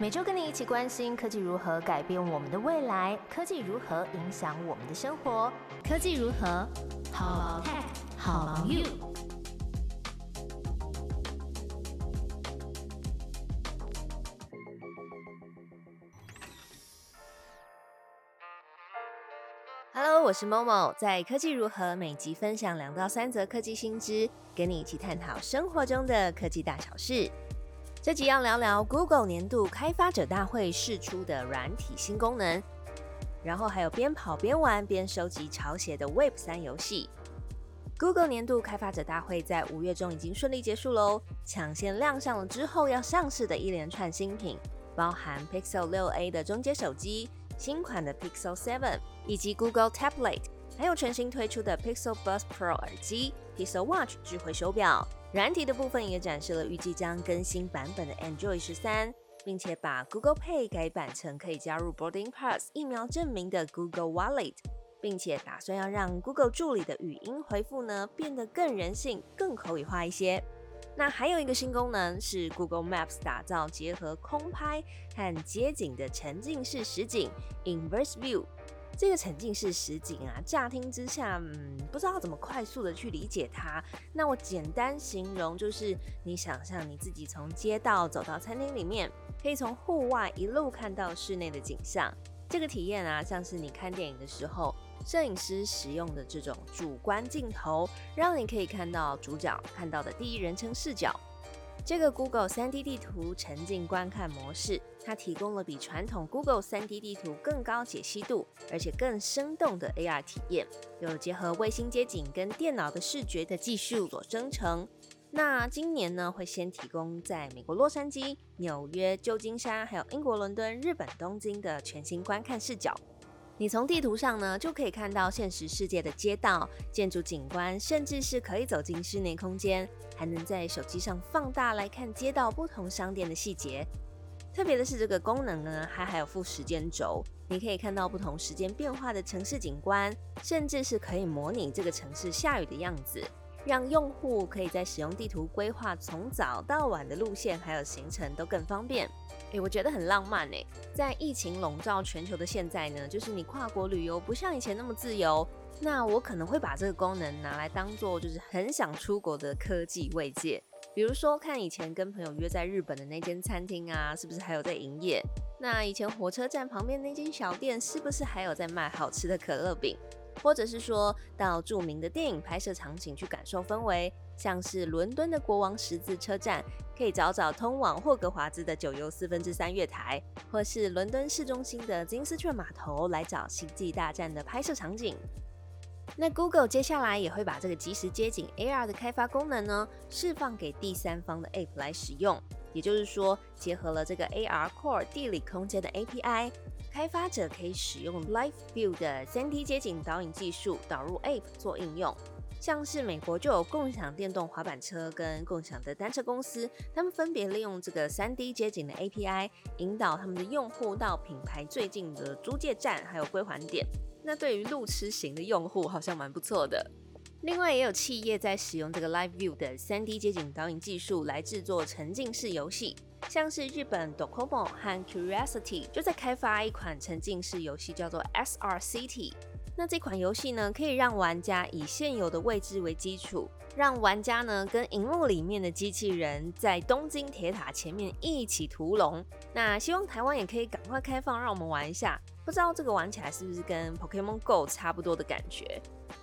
每周跟你一起关心科技如何改变我们的未来，科技如何影响我们的生活，科技如何好 tech 好 you。Hello，我是 Momo，在科技如何每集分享两到三则科技新知，跟你一起探讨生活中的科技大小事。这集要聊聊 Google 年度开发者大会试出的软体新功能，然后还有边跑边玩边收集潮鞋的 Web 三游戏。Google 年度开发者大会在五月中已经顺利结束喽，抢先亮相了之后要上市的一连串新品，包含 Pixel 6a 的中阶手机、新款的 Pixel 7以及 Google Tablet，还有全新推出的 Pixel Buds Pro 耳机、Pixel Watch 智慧手表。软体的部分也展示了预计将更新版本的 Android 十三，并且把 Google Pay 改版成可以加入 Boarding Pass 疫苗证明的 Google Wallet，并且打算要让 Google 助理的语音回复呢变得更人性、更口语化一些。那还有一个新功能是 Google Maps 打造结合空拍和街景的沉浸式实景 Inverse View。这个沉浸式实景啊，乍听之下，嗯，不知道怎么快速的去理解它。那我简单形容，就是你想象你自己从街道走到餐厅里面，可以从户外一路看到室内的景象。这个体验啊，像是你看电影的时候，摄影师使用的这种主观镜头，让你可以看到主角看到的第一人称视角。这个 Google 3D 地图沉浸观看模式，它提供了比传统 Google 3D 地图更高解析度，而且更生动的 AR 体验，有结合卫星街景跟电脑的视觉的技术所生成。那今年呢，会先提供在美国洛杉矶、纽约、旧金山，还有英国伦敦、日本东京的全新观看视角。你从地图上呢，就可以看到现实世界的街道、建筑景观，甚至是可以走进室内空间，还能在手机上放大来看街道不同商店的细节。特别的是，这个功能呢，还还有附时间轴，你可以看到不同时间变化的城市景观，甚至是可以模拟这个城市下雨的样子。让用户可以在使用地图规划从早到晚的路线，还有行程都更方便。诶，我觉得很浪漫诶。在疫情笼罩全球的现在呢，就是你跨国旅游不像以前那么自由。那我可能会把这个功能拿来当做就是很想出国的科技慰藉。比如说看以前跟朋友约在日本的那间餐厅啊，是不是还有在营业？那以前火车站旁边那间小店，是不是还有在卖好吃的可乐饼？或者是说到著名的电影拍摄场景去感受氛围，像是伦敦的国王十字车站，可以找找通往霍格华兹的九又四分之三月台，或是伦敦市中心的金丝雀码头来找星际大战的拍摄场景。那 Google 接下来也会把这个即时街景 AR 的开发功能呢，释放给第三方的 App 来使用，也就是说，结合了这个 AR Core 地理空间的 API。开发者可以使用 Live View 的 3D 街景导引技术导入 App 做应用，像是美国就有共享电动滑板车跟共享的单车公司，他们分别利用这个 3D 街景的 API，引导他们的用户到品牌最近的租借站还有归还点。那对于路痴型的用户好像蛮不错的。另外也有企业在使用这个 Live View 的 3D 街景导引技术来制作沉浸式游戏。像是日本 Docomo 和 Curiosity 就在开发一款沉浸式游戏，叫做 SR City。那这款游戏呢，可以让玩家以现有的位置为基础，让玩家呢跟荧幕里面的机器人在东京铁塔前面一起屠龙。那希望台湾也可以赶快开放，让我们玩一下。不知道这个玩起来是不是跟 Pokemon Go 差不多的感觉？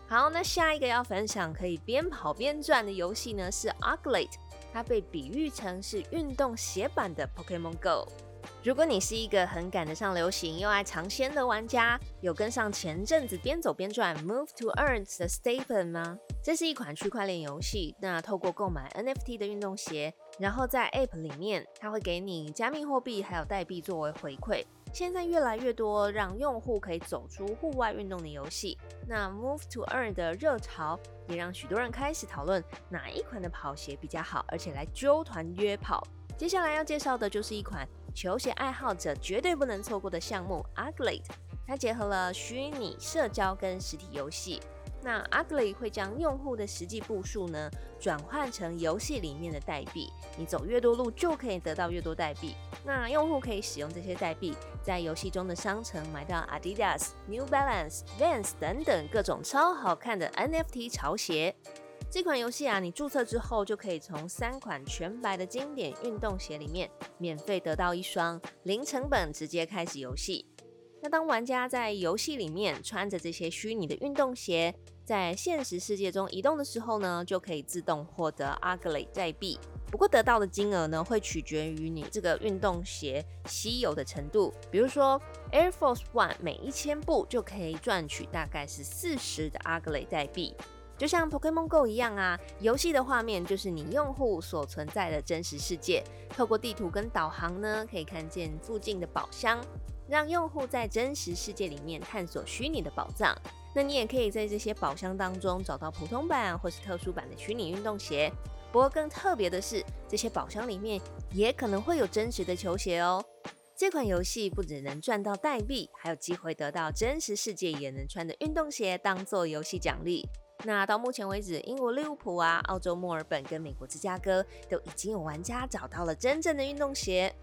好，那下一个要分享可以边跑边转的游戏呢，是 Ugly。它被比喻成是运动鞋版的 Pokemon Go。如果你是一个很赶得上流行又爱尝鲜的玩家，有跟上前阵子边走边转 Move to Earn 的 Stephen 吗？这是一款区块链游戏。那透过购买 NFT 的运动鞋，然后在 App 里面，它会给你加密货币还有代币作为回馈。现在越来越多让用户可以走出户外运动的游戏，那 Move to Earn 的热潮也让许多人开始讨论哪一款的跑鞋比较好，而且来揪团约跑。接下来要介绍的就是一款球鞋爱好者绝对不能错过的项目 Ugly，它结合了虚拟社交跟实体游戏。那 Ugly 会将用户的实际步数呢转换成游戏里面的代币，你走越多路就可以得到越多代币。那用户可以使用这些代币，在游戏中的商城买到 Adidas、New Balance、Vans 等等各种超好看的 NFT 潮鞋。这款游戏啊，你注册之后就可以从三款全白的经典运动鞋里面免费得到一双，零成本直接开始游戏。那当玩家在游戏里面穿着这些虚拟的运动鞋，在现实世界中移动的时候呢，就可以自动获得 Ugly 代币。不过得到的金额呢，会取决于你这个运动鞋稀有的程度。比如说 Air Force One 每一千步就可以赚取大概是四十的 Ugly 代币，就像 Pokemon Go 一样啊。游戏的画面就是你用户所存在的真实世界，透过地图跟导航呢，可以看见附近的宝箱，让用户在真实世界里面探索虚拟的宝藏。那你也可以在这些宝箱当中找到普通版或是特殊版的虚拟运动鞋。不过更特别的是，这些宝箱里面也可能会有真实的球鞋哦。这款游戏不只能赚到代币，还有机会得到真实世界也能穿的运动鞋当做游戏奖励。那到目前为止，英国利物浦啊、澳洲墨尔本跟美国芝加哥都已经有玩家找到了真正的运动鞋。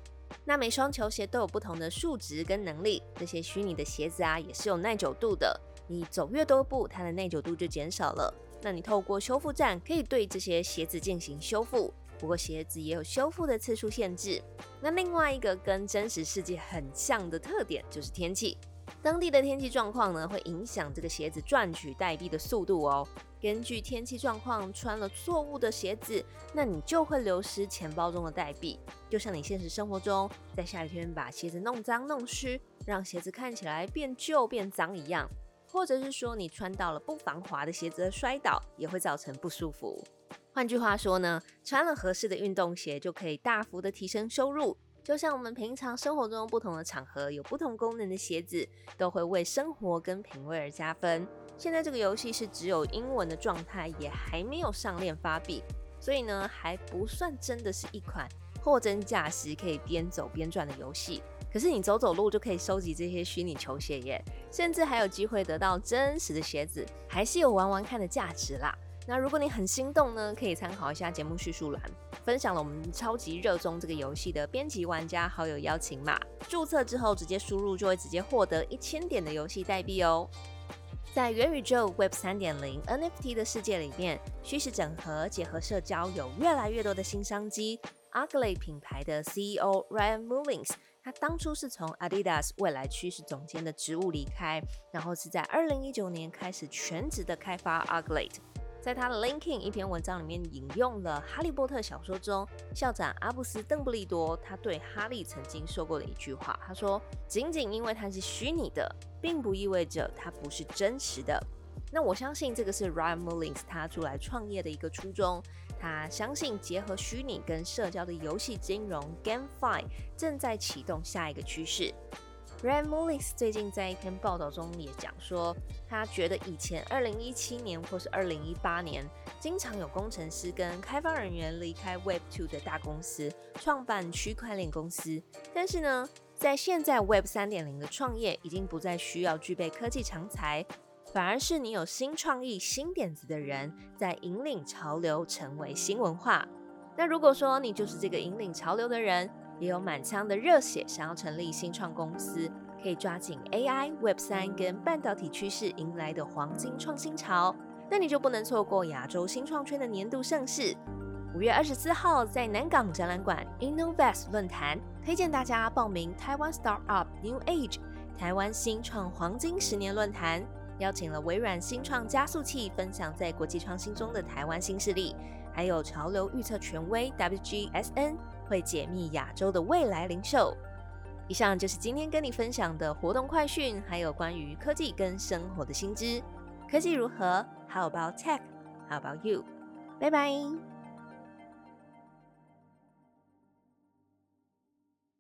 那每双球鞋都有不同的数值跟能力，这些虚拟的鞋子啊也是有耐久度的。你走越多步，它的耐久度就减少了。那你透过修复站可以对这些鞋子进行修复，不过鞋子也有修复的次数限制。那另外一个跟真实世界很像的特点就是天气，当地的天气状况呢会影响这个鞋子赚取代币的速度哦。根据天气状况，穿了错误的鞋子，那你就会流失钱包中的代币。就像你现实生活中在下雨天把鞋子弄脏弄湿，让鞋子看起来变旧变脏一样。或者是说你穿到了不防滑的鞋子而摔倒，也会造成不舒服。换句话说呢，穿了合适的运动鞋就可以大幅的提升收入。就像我们平常生活中不同的场合有不同功能的鞋子，都会为生活跟品味而加分。现在这个游戏是只有英文的状态，也还没有上链发币，所以呢还不算真的是一款货真价实可以边走边赚的游戏。可是你走走路就可以收集这些虚拟球鞋耶，甚至还有机会得到真实的鞋子，还是有玩玩看的价值啦。那如果你很心动呢，可以参考一下节目叙述栏，分享了我们超级热衷这个游戏的编辑玩家好友邀请码，注册之后直接输入就会直接获得一千点的游戏代币哦。在元宇宙 Web 三点零 NFT 的世界里面，虚实整合结合社交，有越来越多的新商机。Ugly 品牌的 CEO Ryan Mullins。他当初是从 Adidas 未来趋势总监的职务离开，然后是在二零一九年开始全职的开发 Ugly。在他的 LinkedIn 一篇文章里面引用了《哈利波特》小说中校长阿布斯·邓布利多他对哈利曾经说过的一句话，他说：“仅仅因为它是虚拟的，并不意味着它不是真实的。”那我相信这个是 Ryan Mullins 他出来创业的一个初衷。他相信结合虚拟跟社交的游戏金融 GameFi 正在启动下一个趋势。Ryan Mullins 最近在一篇报道中也讲说，他觉得以前2017年或是2018年，经常有工程师跟开发人员离开 Web Two 的大公司，创办区块链公司。但是呢，在现在 Web 3.0的创业已经不再需要具备科技长才。反而是你有新创意、新点子的人，在引领潮流，成为新文化。那如果说你就是这个引领潮流的人，也有满腔的热血，想要成立新创公司，可以抓紧 AI、Web 三跟半导体趋势迎来的黄金创新潮，那你就不能错过亚洲新创圈的年度盛事。五月二十四号在南港展览馆 Innovest 论坛，推荐大家报名台湾 Startup New Age 台湾新创黄金十年论坛。邀请了微软新创加速器分享在国际创新中的台湾新势力，还有潮流预测权威 WGSN 会解密亚洲的未来零售。以上就是今天跟你分享的活动快讯，还有关于科技跟生活的新知。科技如何？How about tech? How about you? 拜拜。